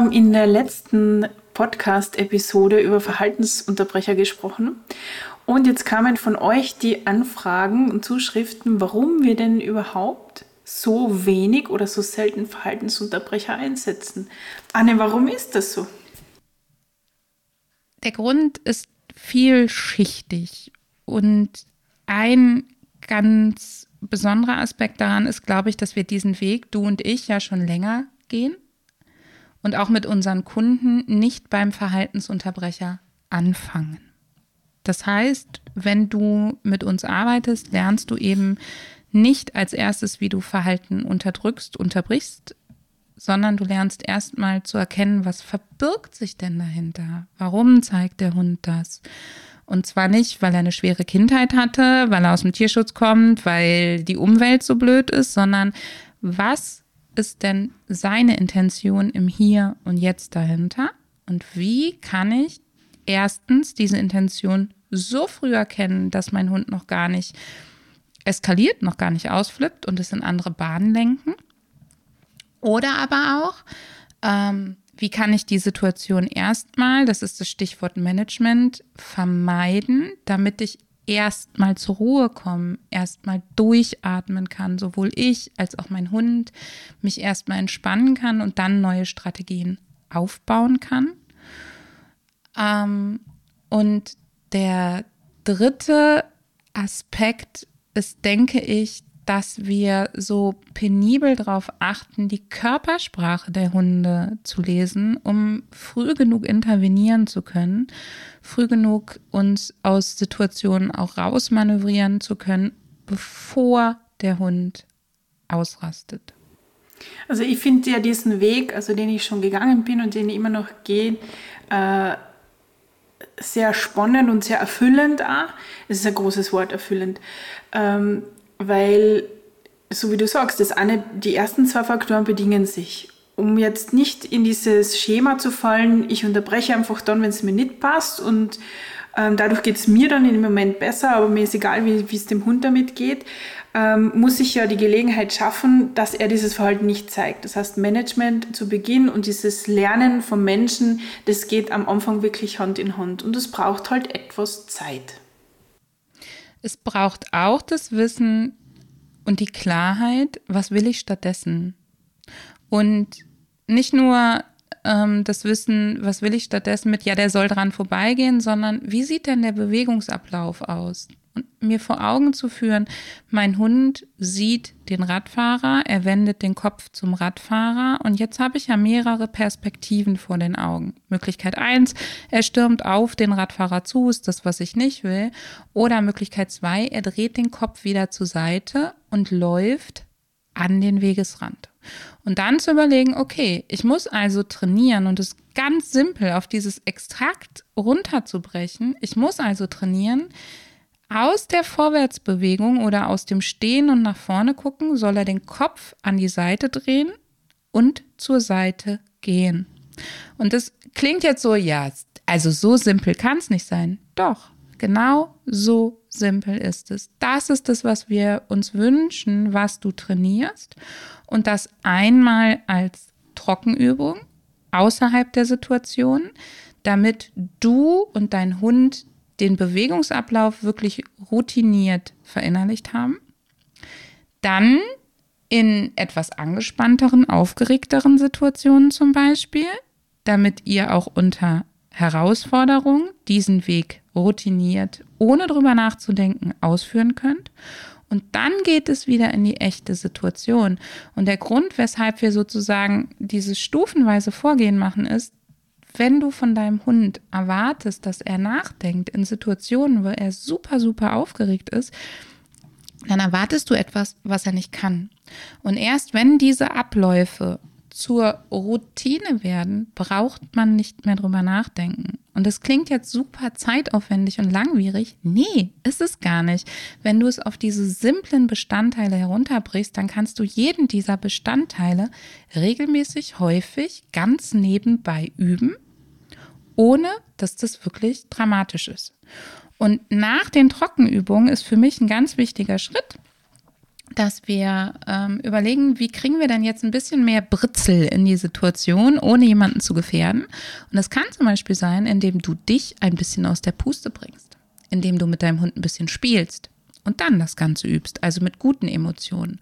Haben in der letzten Podcast-Episode über Verhaltensunterbrecher gesprochen. Und jetzt kamen von euch die Anfragen und Zuschriften, warum wir denn überhaupt so wenig oder so selten Verhaltensunterbrecher einsetzen. Anne, warum ist das so? Der Grund ist vielschichtig und ein ganz besonderer Aspekt daran ist, glaube ich, dass wir diesen Weg, du und ich, ja schon länger gehen und auch mit unseren Kunden nicht beim Verhaltensunterbrecher anfangen. Das heißt, wenn du mit uns arbeitest, lernst du eben nicht als erstes, wie du Verhalten unterdrückst, unterbrichst, sondern du lernst erstmal zu erkennen, was verbirgt sich denn dahinter? Warum zeigt der Hund das? Und zwar nicht, weil er eine schwere Kindheit hatte, weil er aus dem Tierschutz kommt, weil die Umwelt so blöd ist, sondern was ist denn seine Intention im Hier und Jetzt dahinter? Und wie kann ich erstens diese Intention so früh erkennen, dass mein Hund noch gar nicht eskaliert, noch gar nicht ausflippt und es in andere Bahnen lenken? Oder aber auch, ähm, wie kann ich die Situation erstmal, das ist das Stichwort Management, vermeiden, damit ich erstmal zur Ruhe kommen, erstmal durchatmen kann, sowohl ich als auch mein Hund, mich erstmal entspannen kann und dann neue Strategien aufbauen kann. Ähm, und der dritte Aspekt ist, denke ich, dass wir so penibel darauf achten, die Körpersprache der Hunde zu lesen, um früh genug intervenieren zu können, früh genug uns aus Situationen auch rausmanövrieren zu können, bevor der Hund ausrastet. Also ich finde ja diesen Weg, also den ich schon gegangen bin und den ich immer noch gehe, äh, sehr spannend und sehr erfüllend. Es ist ein großes Wort, erfüllend. Ähm, weil, so wie du sagst, das eine, die ersten zwei Faktoren bedingen sich. Um jetzt nicht in dieses Schema zu fallen, ich unterbreche einfach dann, wenn es mir nicht passt und ähm, dadurch geht es mir dann im Moment besser, aber mir ist egal, wie es dem Hund damit geht, ähm, muss ich ja die Gelegenheit schaffen, dass er dieses Verhalten nicht zeigt. Das heißt, Management zu Beginn und dieses Lernen von Menschen, das geht am Anfang wirklich Hand in Hand und es braucht halt etwas Zeit. Es braucht auch das Wissen und die Klarheit, was will ich stattdessen? Und nicht nur ähm, das Wissen, was will ich stattdessen mit, ja, der soll dran vorbeigehen, sondern wie sieht denn der Bewegungsablauf aus? Und mir vor Augen zu führen, mein Hund sieht den Radfahrer, er wendet den Kopf zum Radfahrer und jetzt habe ich ja mehrere Perspektiven vor den Augen. Möglichkeit eins, er stürmt auf den Radfahrer zu, ist das, was ich nicht will. Oder Möglichkeit zwei, er dreht den Kopf wieder zur Seite und läuft an den Wegesrand. Und dann zu überlegen, okay, ich muss also trainieren und es ganz simpel auf dieses Extrakt runterzubrechen. Ich muss also trainieren, aus der Vorwärtsbewegung oder aus dem Stehen und nach vorne gucken, soll er den Kopf an die Seite drehen und zur Seite gehen. Und das klingt jetzt so, ja, also so simpel kann es nicht sein. Doch, genau so simpel ist es. Das ist es, was wir uns wünschen, was du trainierst. Und das einmal als Trockenübung außerhalb der Situation, damit du und dein Hund den Bewegungsablauf wirklich routiniert verinnerlicht haben. Dann in etwas angespannteren, aufgeregteren Situationen zum Beispiel, damit ihr auch unter Herausforderung diesen Weg routiniert, ohne drüber nachzudenken, ausführen könnt. Und dann geht es wieder in die echte Situation. Und der Grund, weshalb wir sozusagen dieses stufenweise Vorgehen machen, ist, wenn du von deinem Hund erwartest, dass er nachdenkt in Situationen, wo er super, super aufgeregt ist, dann erwartest du etwas, was er nicht kann. Und erst wenn diese Abläufe zur Routine werden, braucht man nicht mehr drüber nachdenken. Und das klingt jetzt super zeitaufwendig und langwierig. Nee, ist es gar nicht. Wenn du es auf diese simplen Bestandteile herunterbrichst, dann kannst du jeden dieser Bestandteile regelmäßig, häufig, ganz nebenbei üben, ohne dass das wirklich dramatisch ist. Und nach den Trockenübungen ist für mich ein ganz wichtiger Schritt, dass wir ähm, überlegen, wie kriegen wir denn jetzt ein bisschen mehr Britzel in die Situation, ohne jemanden zu gefährden. Und das kann zum Beispiel sein, indem du dich ein bisschen aus der Puste bringst, indem du mit deinem Hund ein bisschen spielst und dann das Ganze übst, also mit guten Emotionen.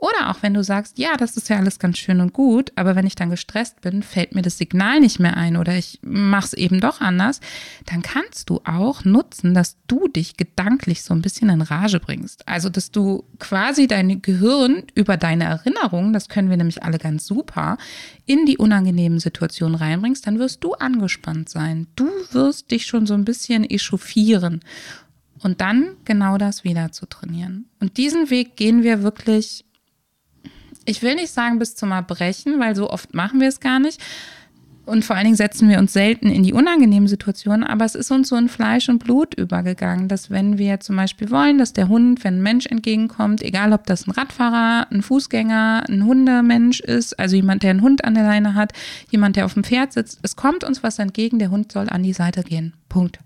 Oder auch wenn du sagst, ja, das ist ja alles ganz schön und gut, aber wenn ich dann gestresst bin, fällt mir das Signal nicht mehr ein oder ich mache es eben doch anders, dann kannst du auch nutzen, dass du dich gedanklich so ein bisschen in Rage bringst. Also, dass du quasi dein Gehirn über deine Erinnerungen, das können wir nämlich alle ganz super, in die unangenehmen Situationen reinbringst, dann wirst du angespannt sein. Du wirst dich schon so ein bisschen echauffieren. Und dann genau das wieder zu trainieren. Und diesen Weg gehen wir wirklich ich will nicht sagen bis zum Erbrechen, weil so oft machen wir es gar nicht. Und vor allen Dingen setzen wir uns selten in die unangenehmen Situationen, aber es ist uns so in Fleisch und Blut übergegangen, dass wenn wir zum Beispiel wollen, dass der Hund, wenn ein Mensch entgegenkommt, egal ob das ein Radfahrer, ein Fußgänger, ein Hundemensch ist, also jemand, der einen Hund an der Leine hat, jemand, der auf dem Pferd sitzt, es kommt uns was entgegen, der Hund soll an die Seite gehen. Punkt.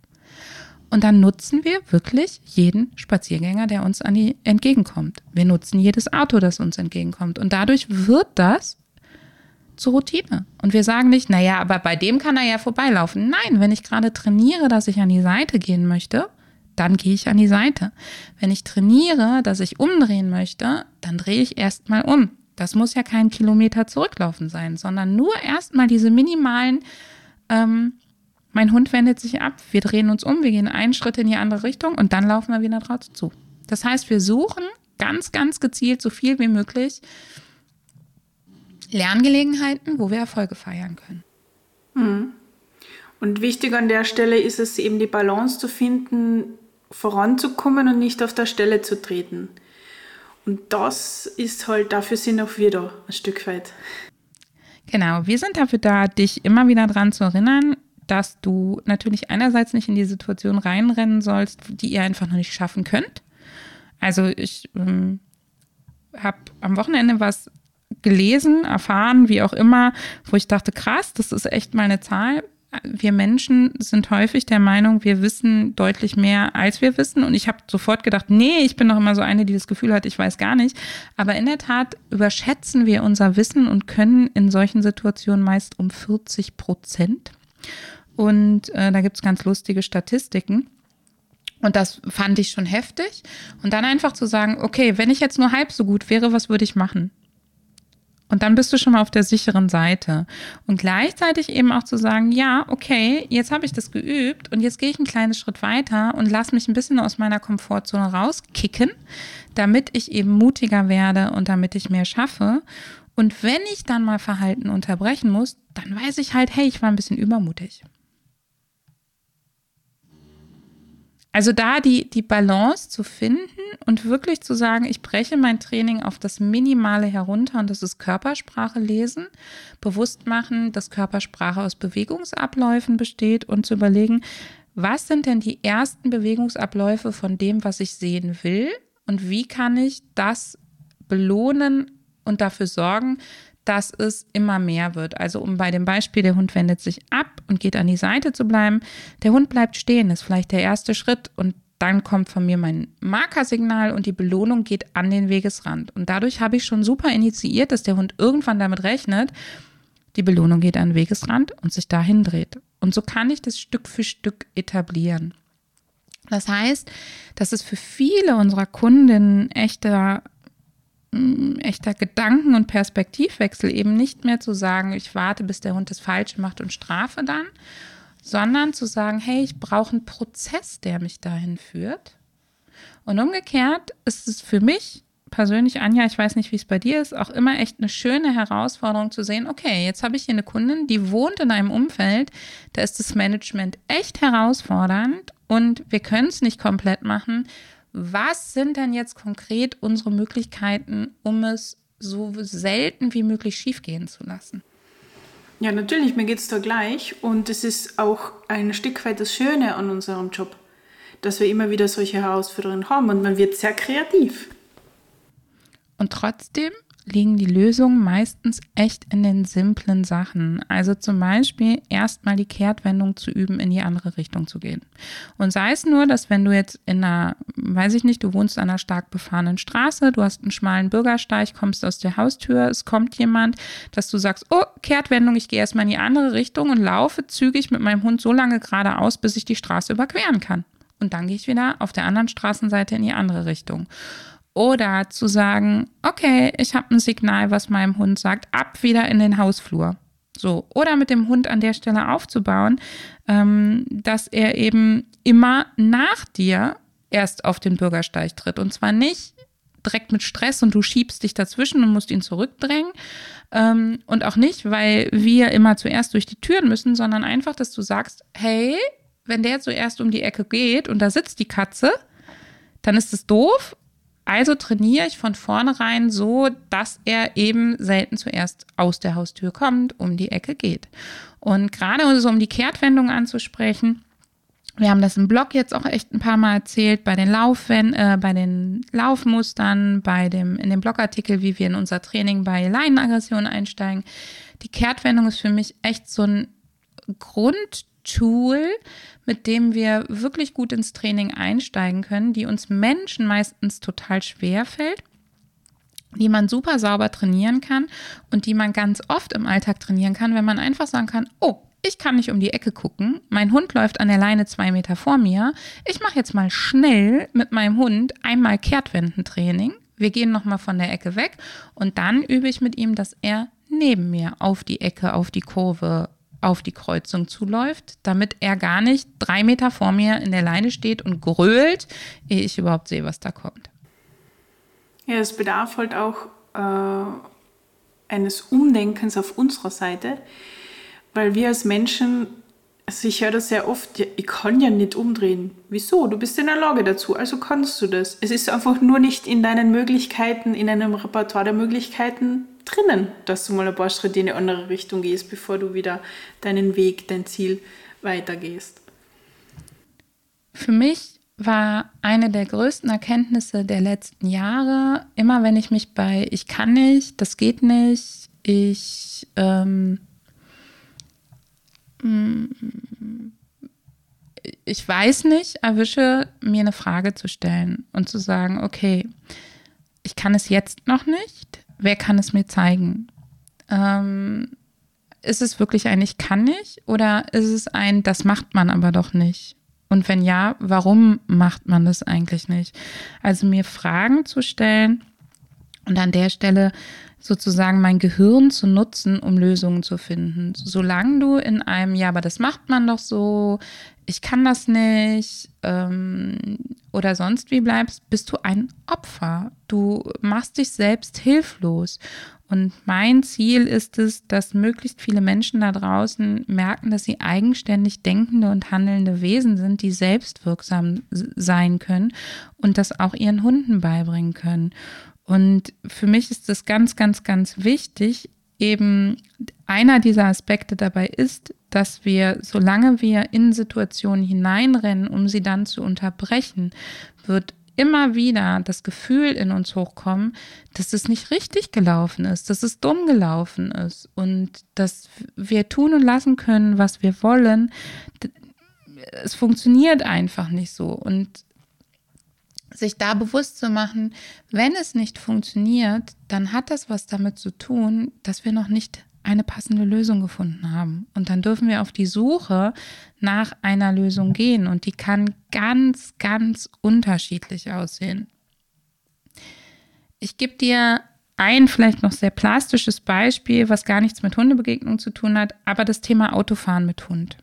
Und dann nutzen wir wirklich jeden Spaziergänger, der uns die entgegenkommt. Wir nutzen jedes Auto, das uns entgegenkommt. Und dadurch wird das zur Routine. Und wir sagen nicht, naja, aber bei dem kann er ja vorbeilaufen. Nein, wenn ich gerade trainiere, dass ich an die Seite gehen möchte, dann gehe ich an die Seite. Wenn ich trainiere, dass ich umdrehen möchte, dann drehe ich erstmal um. Das muss ja kein Kilometer zurücklaufen sein, sondern nur erstmal diese minimalen ähm, mein Hund wendet sich ab, wir drehen uns um, wir gehen einen Schritt in die andere Richtung und dann laufen wir wieder drauf zu. Das heißt, wir suchen ganz, ganz gezielt so viel wie möglich Lerngelegenheiten, wo wir Erfolge feiern können. Hm. Und wichtig an der Stelle ist es eben die Balance zu finden, voranzukommen und nicht auf der Stelle zu treten. Und das ist halt, dafür sind auch wir da, ein Stück weit. Genau, wir sind dafür da, dich immer wieder daran zu erinnern, dass du natürlich einerseits nicht in die Situation reinrennen sollst, die ihr einfach noch nicht schaffen könnt. Also ich ähm, habe am Wochenende was gelesen, erfahren, wie auch immer, wo ich dachte, krass, das ist echt mal eine Zahl. Wir Menschen sind häufig der Meinung, wir wissen deutlich mehr, als wir wissen. Und ich habe sofort gedacht, nee, ich bin doch immer so eine, die das Gefühl hat, ich weiß gar nicht. Aber in der Tat überschätzen wir unser Wissen und können in solchen Situationen meist um 40 Prozent. Und äh, da gibt es ganz lustige Statistiken. Und das fand ich schon heftig. Und dann einfach zu sagen, okay, wenn ich jetzt nur halb so gut wäre, was würde ich machen? Und dann bist du schon mal auf der sicheren Seite. Und gleichzeitig eben auch zu sagen, ja, okay, jetzt habe ich das geübt und jetzt gehe ich einen kleinen Schritt weiter und lass mich ein bisschen aus meiner Komfortzone rauskicken, damit ich eben mutiger werde und damit ich mehr schaffe. Und wenn ich dann mal Verhalten unterbrechen muss, dann weiß ich halt, hey, ich war ein bisschen übermutig. Also da die, die Balance zu finden und wirklich zu sagen, ich breche mein Training auf das Minimale herunter und das ist Körpersprache lesen, bewusst machen, dass Körpersprache aus Bewegungsabläufen besteht und zu überlegen, was sind denn die ersten Bewegungsabläufe von dem, was ich sehen will und wie kann ich das belohnen und dafür sorgen, dass es immer mehr wird. Also um bei dem Beispiel, der Hund wendet sich ab und geht an die Seite zu bleiben, der Hund bleibt stehen, ist vielleicht der erste Schritt und dann kommt von mir mein Markersignal und die Belohnung geht an den Wegesrand. Und dadurch habe ich schon super initiiert, dass der Hund irgendwann damit rechnet, die Belohnung geht an den Wegesrand und sich dahin dreht. Und so kann ich das Stück für Stück etablieren. Das heißt, dass es für viele unserer Kundinnen echter echter Gedanken- und Perspektivwechsel, eben nicht mehr zu sagen, ich warte, bis der Hund das Falsche macht und strafe dann, sondern zu sagen, hey, ich brauche einen Prozess, der mich dahin führt. Und umgekehrt ist es für mich persönlich, Anja, ich weiß nicht, wie es bei dir ist, auch immer echt eine schöne Herausforderung zu sehen, okay, jetzt habe ich hier eine Kundin, die wohnt in einem Umfeld, da ist das Management echt herausfordernd und wir können es nicht komplett machen was sind denn jetzt konkret unsere Möglichkeiten, um es so selten wie möglich schiefgehen zu lassen. Ja, natürlich, mir geht es da gleich. Und es ist auch ein Stück weit das Schöne an unserem Job, dass wir immer wieder solche Herausforderungen haben und man wird sehr kreativ. Und trotzdem liegen die Lösungen meistens echt in den simplen Sachen. Also zum Beispiel erstmal die Kehrtwendung zu üben, in die andere Richtung zu gehen. Und sei es nur, dass wenn du jetzt in einer, weiß ich nicht, du wohnst an einer stark befahrenen Straße, du hast einen schmalen Bürgersteig, kommst aus der Haustür, es kommt jemand, dass du sagst, oh, Kehrtwendung, ich gehe erstmal in die andere Richtung und laufe zügig mit meinem Hund so lange geradeaus, bis ich die Straße überqueren kann. Und dann gehe ich wieder auf der anderen Straßenseite in die andere Richtung. Oder zu sagen, okay, ich habe ein Signal, was meinem Hund sagt, ab wieder in den Hausflur. So, oder mit dem Hund an der Stelle aufzubauen, ähm, dass er eben immer nach dir erst auf den Bürgersteig tritt. Und zwar nicht direkt mit Stress und du schiebst dich dazwischen und musst ihn zurückdrängen. Ähm, und auch nicht, weil wir immer zuerst durch die Türen müssen, sondern einfach, dass du sagst, hey, wenn der zuerst um die Ecke geht und da sitzt die Katze, dann ist es doof, also trainiere ich von vornherein so, dass er eben selten zuerst aus der Haustür kommt, um die Ecke geht. Und gerade so um die Kehrtwendung anzusprechen, wir haben das im Blog jetzt auch echt ein paar Mal erzählt, bei den Laufwen äh, bei den Laufmustern, bei dem, in dem Blogartikel, wie wir in unser Training bei Leinenaggression einsteigen. Die Kehrtwendung ist für mich echt so ein Grundtool, mit dem wir wirklich gut ins Training einsteigen können, die uns Menschen meistens total schwer fällt, die man super sauber trainieren kann und die man ganz oft im Alltag trainieren kann, wenn man einfach sagen kann, oh, ich kann nicht um die Ecke gucken, mein Hund läuft an der Leine zwei Meter vor mir, ich mache jetzt mal schnell mit meinem Hund einmal Kehrtwendentraining, wir gehen nochmal von der Ecke weg und dann übe ich mit ihm, dass er neben mir auf die Ecke, auf die Kurve auf die Kreuzung zuläuft, damit er gar nicht drei Meter vor mir in der Leine steht und grölt, ehe ich überhaupt sehe, was da kommt. Ja, es bedarf halt auch äh, eines Umdenkens auf unserer Seite, weil wir als Menschen, also ich höre das sehr oft, ja, ich kann ja nicht umdrehen. Wieso? Du bist in der Lage dazu, also kannst du das. Es ist einfach nur nicht in deinen Möglichkeiten, in einem Repertoire der Möglichkeiten drinnen, dass du mal ein paar Schritte in eine andere Richtung gehst, bevor du wieder deinen Weg, dein Ziel weitergehst. Für mich war eine der größten Erkenntnisse der letzten Jahre, immer wenn ich mich bei ich kann nicht, das geht nicht, ich ähm, mm, ich weiß nicht, erwische, mir eine Frage zu stellen und zu sagen, okay, ich kann es jetzt noch nicht, wer kann es mir zeigen? Ähm, ist es wirklich ein Ich kann nicht oder ist es ein Das macht man aber doch nicht? Und wenn ja, warum macht man das eigentlich nicht? Also mir Fragen zu stellen und an der Stelle sozusagen mein Gehirn zu nutzen, um Lösungen zu finden. Solange du in einem, ja, aber das macht man doch so, ich kann das nicht ähm, oder sonst wie bleibst, bist du ein Opfer. Du machst dich selbst hilflos. Und mein Ziel ist es, dass möglichst viele Menschen da draußen merken, dass sie eigenständig denkende und handelnde Wesen sind, die selbstwirksam sein können und das auch ihren Hunden beibringen können. Und für mich ist es ganz, ganz, ganz wichtig, eben einer dieser Aspekte dabei ist, dass wir, solange wir in Situationen hineinrennen, um sie dann zu unterbrechen, wird immer wieder das Gefühl in uns hochkommen, dass es nicht richtig gelaufen ist, dass es dumm gelaufen ist und dass wir tun und lassen können, was wir wollen. Es funktioniert einfach nicht so. Und sich da bewusst zu machen, wenn es nicht funktioniert, dann hat das was damit zu tun, dass wir noch nicht eine passende Lösung gefunden haben. Und dann dürfen wir auf die Suche nach einer Lösung gehen. Und die kann ganz, ganz unterschiedlich aussehen. Ich gebe dir ein vielleicht noch sehr plastisches Beispiel, was gar nichts mit Hundebegegnung zu tun hat, aber das Thema Autofahren mit Hund.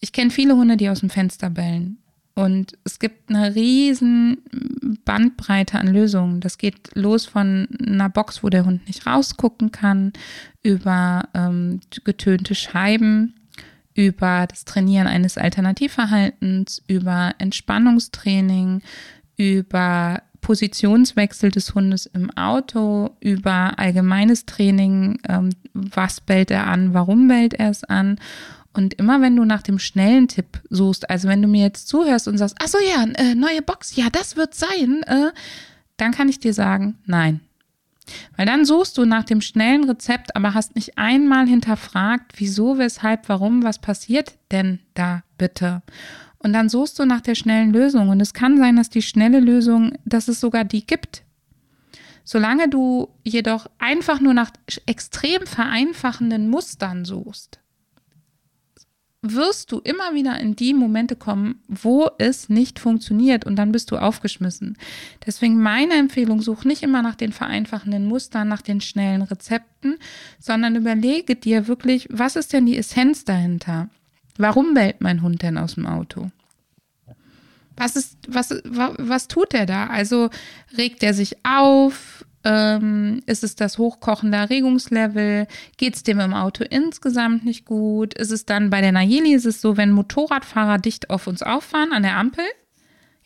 Ich kenne viele Hunde, die aus dem Fenster bellen. Und es gibt eine riesen Bandbreite an Lösungen. Das geht los von einer Box, wo der Hund nicht rausgucken kann, über ähm, getönte Scheiben, über das Trainieren eines Alternativverhaltens, über Entspannungstraining, über Positionswechsel des Hundes im Auto, über allgemeines Training, ähm, was bellt er an, warum bellt er es an. Und immer wenn du nach dem schnellen Tipp suchst, also wenn du mir jetzt zuhörst und sagst, ach so ja, äh, neue Box, ja, das wird sein, äh, dann kann ich dir sagen, nein. Weil dann suchst du nach dem schnellen Rezept, aber hast nicht einmal hinterfragt, wieso, weshalb, warum, was passiert denn da bitte? Und dann suchst du nach der schnellen Lösung. Und es kann sein, dass die schnelle Lösung, dass es sogar die gibt. Solange du jedoch einfach nur nach extrem vereinfachenden Mustern suchst, wirst du immer wieder in die Momente kommen, wo es nicht funktioniert und dann bist du aufgeschmissen. Deswegen meine Empfehlung, such nicht immer nach den vereinfachenden Mustern, nach den schnellen Rezepten, sondern überlege dir wirklich, was ist denn die Essenz dahinter? Warum bellt mein Hund denn aus dem Auto? Was ist, was, was, was tut er da? Also regt er sich auf? Ähm, ist es das hochkochende Erregungslevel? Geht es dem im Auto insgesamt nicht gut? Ist es dann bei der Nayeli, ist es so, wenn Motorradfahrer dicht auf uns auffahren an der Ampel?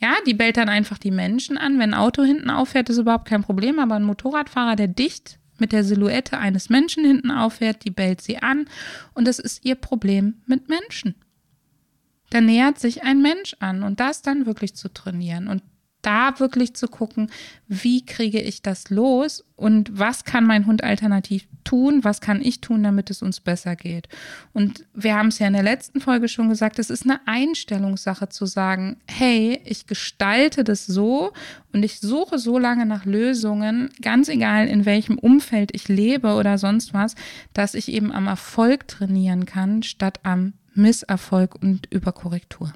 Ja, die bellt dann einfach die Menschen an. Wenn ein Auto hinten auffährt, ist überhaupt kein Problem. Aber ein Motorradfahrer, der dicht mit der Silhouette eines Menschen hinten auffährt, die bellt sie an. Und das ist ihr Problem mit Menschen. Da nähert sich ein Mensch an und das dann wirklich zu trainieren und da wirklich zu gucken, wie kriege ich das los und was kann mein Hund alternativ tun, was kann ich tun, damit es uns besser geht. Und wir haben es ja in der letzten Folge schon gesagt, es ist eine Einstellungssache zu sagen, hey, ich gestalte das so und ich suche so lange nach Lösungen, ganz egal in welchem Umfeld ich lebe oder sonst was, dass ich eben am Erfolg trainieren kann, statt am Misserfolg und Überkorrektur.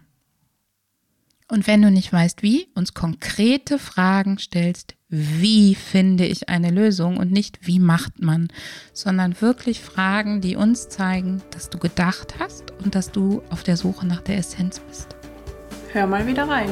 Und wenn du nicht weißt, wie, uns konkrete Fragen stellst, wie finde ich eine Lösung und nicht wie macht man, sondern wirklich Fragen, die uns zeigen, dass du gedacht hast und dass du auf der Suche nach der Essenz bist. Hör mal wieder rein.